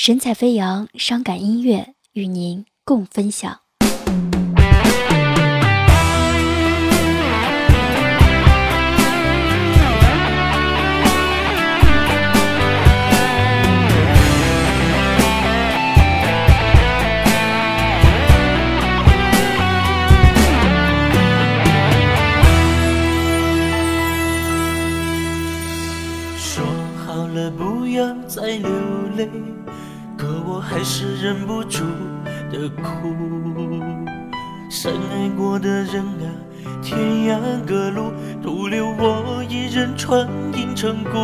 神采飞扬，伤感音乐与您共分享。说好了不要再流泪，可我还是忍不住的哭。深爱过的人啊，天涯各路，徒留我一人穿银成孤。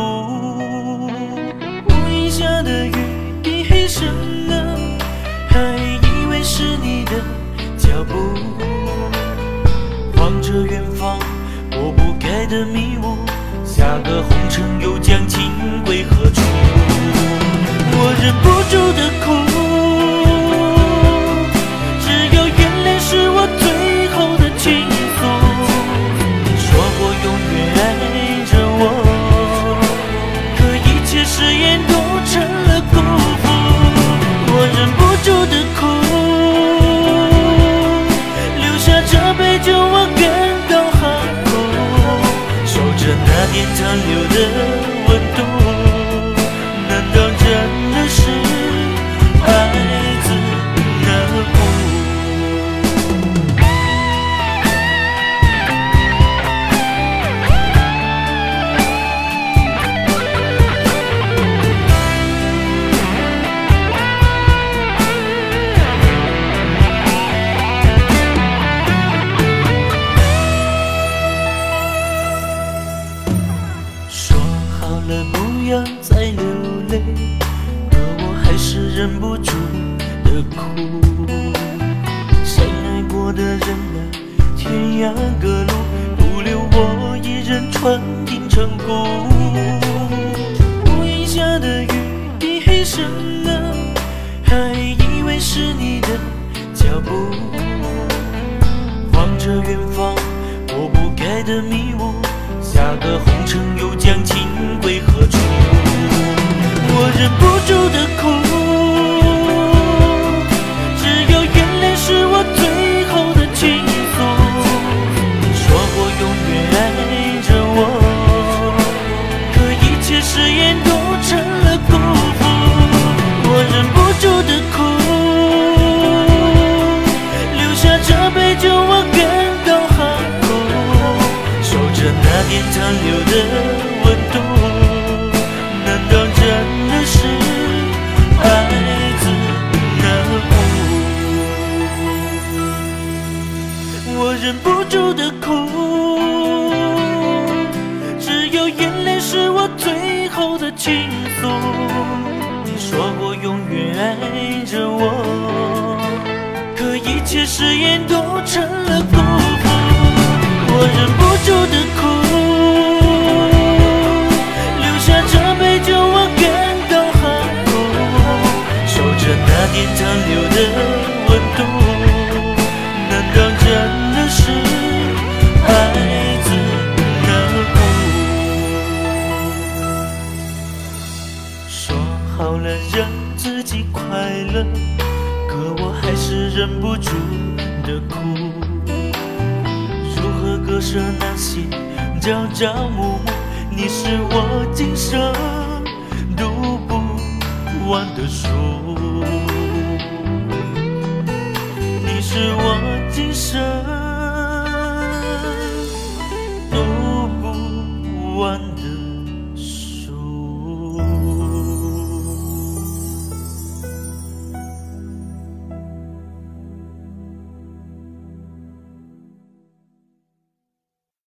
屋檐下的雨滴黑深啊，还以为是你的脚步。望着远方，拨不开的迷雾。下个红尘又将那年忍不住的哭。深爱过的人啊，天涯各路，独留我一人穿银成孤。屋檐下的雨滴黑深啊，还以为是你的脚步。望着远方，拨不开的迷雾。下个红尘又将情归何处？我忍不住的哭，年残留的温度，难道真的是爱自能悟？我忍不住的哭，只有眼泪是我最后的倾诉。你说过永远爱着我，可一切誓言都成了辜负。我忍不住的好了让自己快乐，可我还是忍不住的哭。如何割舍那些朝朝暮暮？你是我今生读不完的书，